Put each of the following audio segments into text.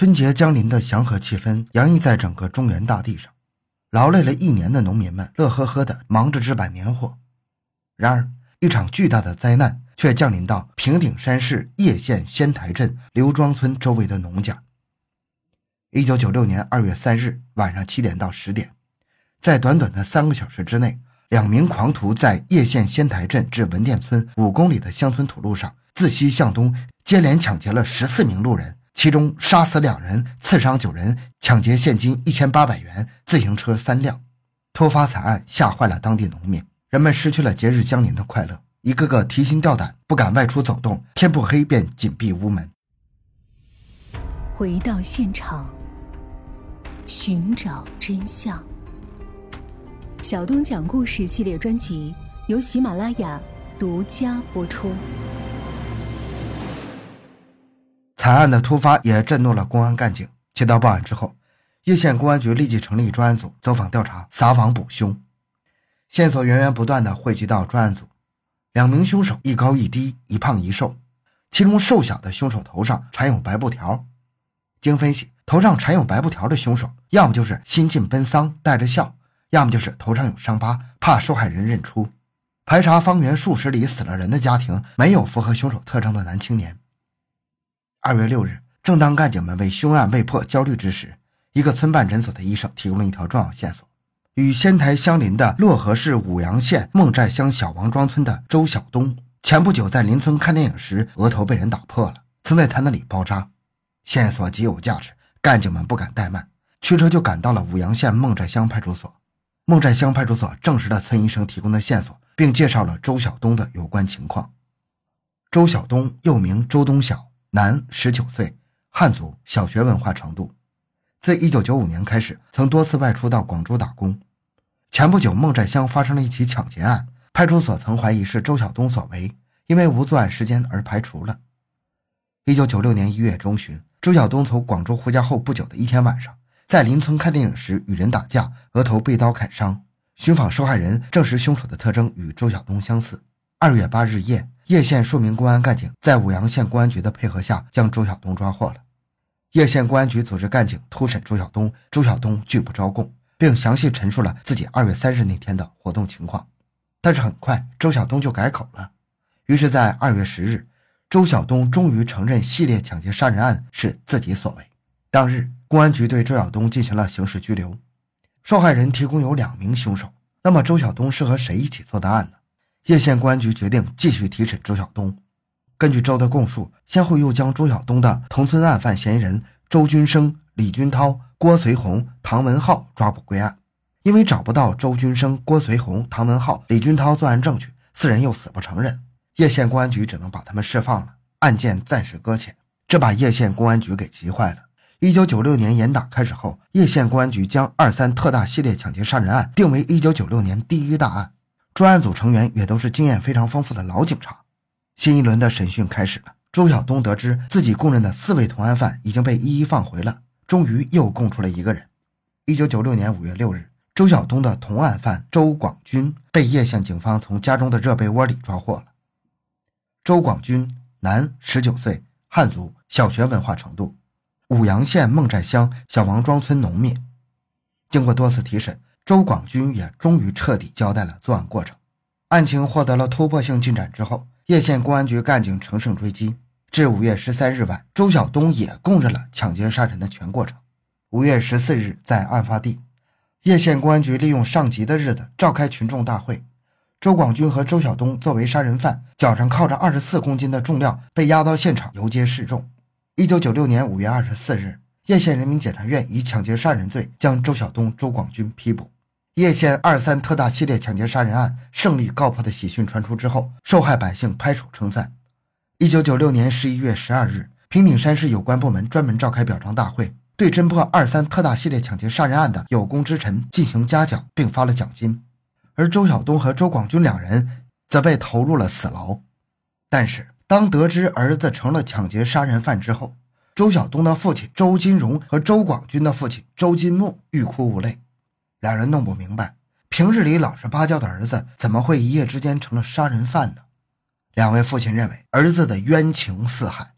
春节将临的祥和气氛洋溢在整个中原大地上，劳累了一年的农民们乐呵呵地忙着置办年货。然而，一场巨大的灾难却降临到平顶山市叶县仙台镇刘庄村周围的农家。一九九六年二月三日晚上七点到十点，在短短的三个小时之内，两名狂徒在叶县仙台镇至文店村五公里的乡村土路上，自西向东接连抢劫了十四名路人。其中杀死两人，刺伤九人，抢劫现金一千八百元，自行车三辆。突发惨案吓坏了当地农民，人们失去了节日将临的快乐，一个个提心吊胆，不敢外出走动。天不黑便紧闭屋门。回到现场，寻找真相。小东讲故事系列专辑由喜马拉雅独家播出。惨案的突发也震怒了公安干警。接到报案之后，叶县公安局立即成立专案组走访调查，撒网捕凶。线索源源不断的汇集到专案组。两名凶手一高一低，一胖一瘦，其中瘦小的凶手头上缠有白布条。经分析，头上缠有白布条的凶手，要么就是新晋奔丧带着笑，要么就是头上有伤疤，怕受害人认出。排查方圆数十里死了人的家庭，没有符合凶手特征的男青年。二月六日，正当干警们为凶案未破焦虑之时，一个村办诊所的医生提供了一条重要线索：与仙台相邻的漯河市五阳县孟寨乡小王庄村的周晓东，前不久在邻村看电影时额头被人打破了，曾在他那里包扎。线索极有价值，干警们不敢怠慢，驱车就赶到了五阳县孟寨乡派出所。孟寨乡派出所证实了村医生提供的线索，并介绍了周晓东的有关情况。周晓东又名周东晓。男，十九岁，汉族，小学文化程度。自一九九五年开始，曾多次外出到广州打工。前不久，孟寨乡发生了一起抢劫案，派出所曾怀疑是周晓东所为，因为无作案时间而排除了。一九九六年一月中旬，周晓东从广州回家后不久的一天晚上，在邻村看电影时与人打架，额头被刀砍伤。寻访受害人证实，凶手的特征与周晓东相似。二月八日夜。叶县数名公安干警在武阳县公安局的配合下，将周晓东抓获了。叶县公安局组织干警突审周晓东，周晓东拒不招供，并详细陈述了自己二月三日那天的活动情况。但是很快，周晓东就改口了。于是，在二月十日，周晓东终于承认系列抢劫杀人案是自己所为。当日，公安局对周晓东进行了刑事拘留。受害人提供有两名凶手，那么周晓东是和谁一起做的案呢？叶县公安局决定继续提审周晓东。根据周的供述，先后又将周晓东的同村案犯嫌疑人周军生、李军涛、郭随红、唐文浩抓捕归案。因为找不到周军生、郭随红、唐文浩、李军涛作案证据，四人又死不承认，叶县公安局只能把他们释放了，案件暂时搁浅。这把叶县公安局给急坏了。一九九六年严打开始后，叶县公安局将二三特大系列抢劫杀人案定为一九九六年第一大案。专案组成员也都是经验非常丰富的老警察。新一轮的审讯开始了。周晓东得知自己供认的四位同案犯已经被一一放回了，终于又供出了一个人。一九九六年五月六日，周晓东的同案犯周广军被叶县警方从家中的热被窝里抓获了。周广军，男，十九岁，汉族，小学文化程度，舞阳县孟寨乡小王庄村农民。经过多次提审。周广军也终于彻底交代了作案过程，案情获得了突破性进展之后，叶县公安局干警乘胜追击，至五月十三日晚，周晓东也供认了抢劫杀人的全过程。五月十四日，在案发地，叶县公安局利用上级的日子召开群众大会，周广军和周晓东作为杀人犯，脚上靠着二十四公斤的重量，被押到现场游街示众。一九九六年五月二十四日，叶县人民检察院以抢劫杀人罪将周晓东、周广军批捕。叶县二三特大系列抢劫杀人案胜利告破的喜讯传出之后，受害百姓拍手称赞。一九九六年十一月十二日，平顶山市有关部门专门召开表彰大会，对侦破二三特大系列抢劫杀人案的有功之臣进行嘉奖，并发了奖金。而周晓东和周广军两人则被投入了死牢。但是，当得知儿子成了抢劫杀人犯之后，周晓东的父亲周金荣和周广军的父亲周金木欲哭无泪。两人弄不明白，平日里老实巴交的儿子怎么会一夜之间成了杀人犯呢？两位父亲认为儿子的冤情似海。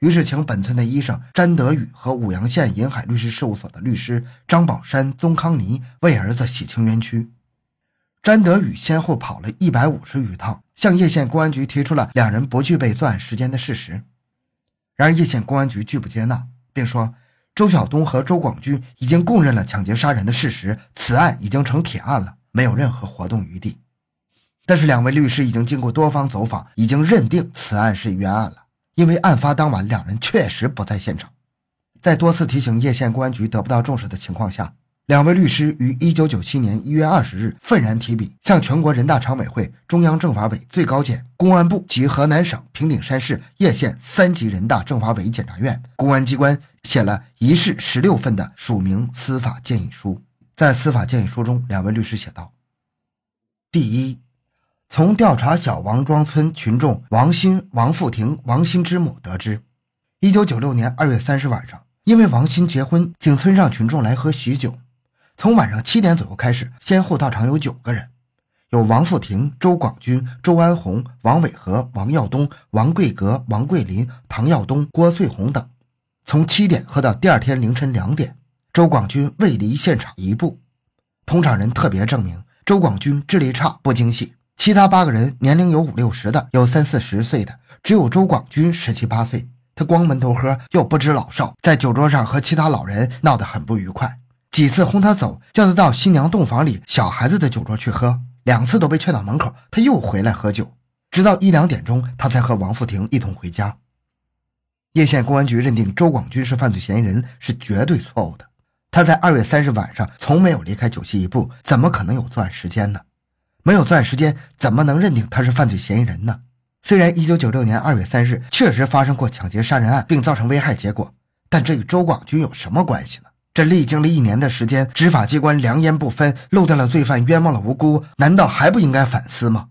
于是请本村的医生詹德宇和武阳县银海律师事务所的律师张宝山、宗康尼为儿子洗清冤屈。詹德宇先后跑了一百五十余趟，向叶县公安局提出了两人不具备作案时间的事实。然而叶县公安局拒不接纳，并说周晓东和周广军已经供认了抢劫杀人的事实，此案已经成铁案了，没有任何活动余地。但是两位律师已经经过多方走访，已经认定此案是冤案了，因为案发当晚两人确实不在现场。在多次提醒叶县公安局得不到重视的情况下。两位律师于一九九七年一月二十日愤然提笔，向全国人大常委会、中央政法委、最高检、公安部及河南省平顶山市叶县三级人大政法委检察院公安机关写了一式十六份的署名司法建议书。在司法建议书中，两位律师写道：第一，从调查小王庄村群众王鑫、王富庭、王鑫之母得知，一九九六年二月三十晚上，因为王鑫结婚，请村上群众来喝喜酒。从晚上七点左右开始，先后到场有九个人，有王富庭、周广军、周安红、王伟和、王耀东、王贵阁、王桂林、唐耀东、郭穗红等。从七点喝到第二天凌晨两点，周广军未离现场一步。同场人特别证明，周广军智力差，不精细。其他八个人年龄有五六十的，有三四十岁的，只有周广军十七八岁。他光闷头喝，又不知老少，在酒桌上和其他老人闹得很不愉快。几次轰他走，叫他到新娘洞房里小孩子的酒桌去喝，两次都被劝到门口，他又回来喝酒，直到一两点钟，他才和王富婷一同回家。叶县公安局认定周广军是犯罪嫌疑人是绝对错误的。他在二月三日晚上从没有离开酒席一步，怎么可能有作案时间呢？没有作案时间，怎么能认定他是犯罪嫌疑人呢？虽然一九九六年二月三日确实发生过抢劫杀人案，并造成危害结果，但这与周广军有什么关系呢？这历经了一年的时间，执法机关良莺不分，漏掉了罪犯，冤枉了无辜，难道还不应该反思吗？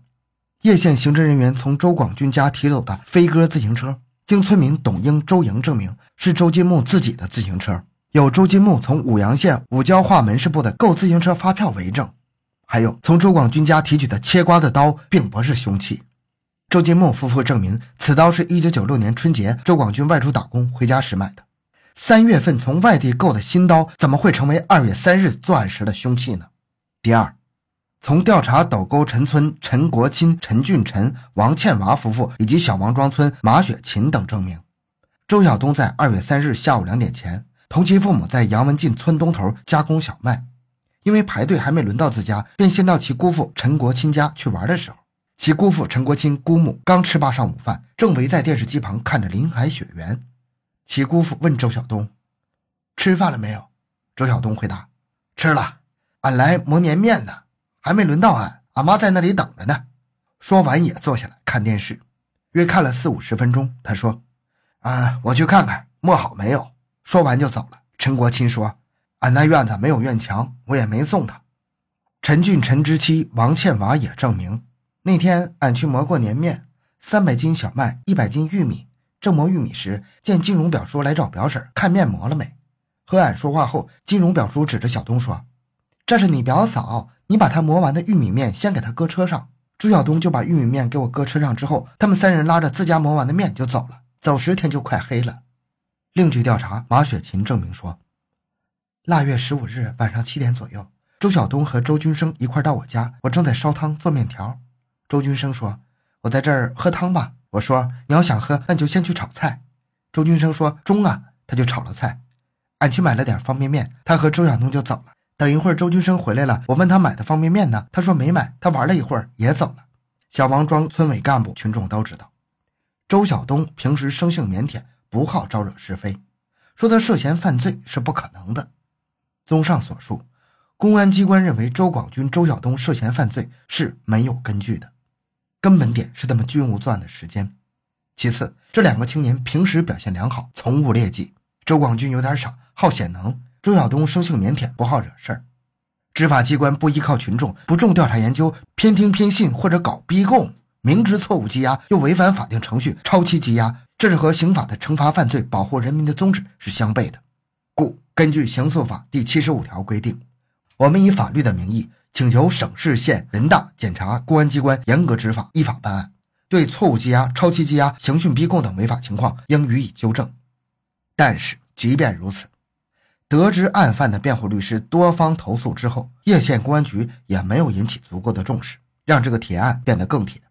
叶县刑侦人员从周广军家提走的飞鸽自行车，经村民董英、周莹证明是周金木自己的自行车，有周金木从五阳县五交化门市部的购自行车发票为证。还有从周广军家提取的切瓜的刀，并不是凶器。周金木夫妇证明，此刀是一九九六年春节周广军外出打工回家时买的。三月份从外地购的新刀，怎么会成为二月三日作案时的凶器呢？第二，从调查斗沟陈村陈国钦、陈俊臣、王倩娃夫妇以及小王庄村马雪琴等证明，周晓东在二月三日下午两点前，同其父母在杨文进村东头加工小麦，因为排队还没轮到自家，便先到其姑父陈国钦家去玩的时候，其姑父陈国钦姑母刚吃罢上午饭，正围在电视机旁看着林海雪原。其姑父问周晓东：“吃饭了没有？”周晓东回答：“吃了，俺来磨年面呢，还没轮到俺，俺妈在那里等着呢。”说完也坐下来看电视，约看了四五十分钟。他说：“啊，我去看看磨好没有。”说完就走了。陈国清说：“俺那院子没有院墙，我也没送他。”陈俊陈之妻王倩娃也证明，那天俺去磨过年面，三百斤小麦，一百斤玉米。正磨玉米时，见金荣表叔来找表婶看面磨了没。和俺说话后，金荣表叔指着小东说：“这是你表嫂，你把她磨完的玉米面先给她搁车上。”朱晓东就把玉米面给我搁车上之后，他们三人拉着自家磨完的面就走了。走时天就快黑了。另据调查，马雪琴证明说，腊月十五日晚上七点左右，周晓东和周军生一块到我家，我正在烧汤做面条。周军生说：“我在这儿喝汤吧。”我说：“你要想喝，那就先去炒菜。”周军生说：“中啊！”他就炒了菜。俺去买了点方便面，他和周晓东就走了。等一会儿，周军生回来了，我问他买的方便面呢？他说没买。他玩了一会儿也走了。小王庄村委干部群众都知道，周晓东平时生性腼腆，不好招惹是非，说他涉嫌犯罪是不可能的。综上所述，公安机关认为周广军、周晓东涉嫌犯罪是没有根据的。根本点是他们均无作案的时间。其次，这两个青年平时表现良好，从无劣迹。周广军有点傻，好显能；周晓东生性腼腆，不好惹事儿。执法机关不依靠群众，不重调查研究，偏听偏信或者搞逼供，明知错误羁押又违反法定程序，超期羁押，这是和刑法的惩罚犯罪、保护人民的宗旨是相悖的。故根据刑诉法第七十五条规定，我们以法律的名义。请求省市县人大、检察、公安机关严格执法、依法办案，对错误羁押、超期羁押、刑讯逼供等违法情况应予以纠正。但是，即便如此，得知案犯的辩护律师多方投诉之后，叶县公安局也没有引起足够的重视，让这个铁案变得更铁。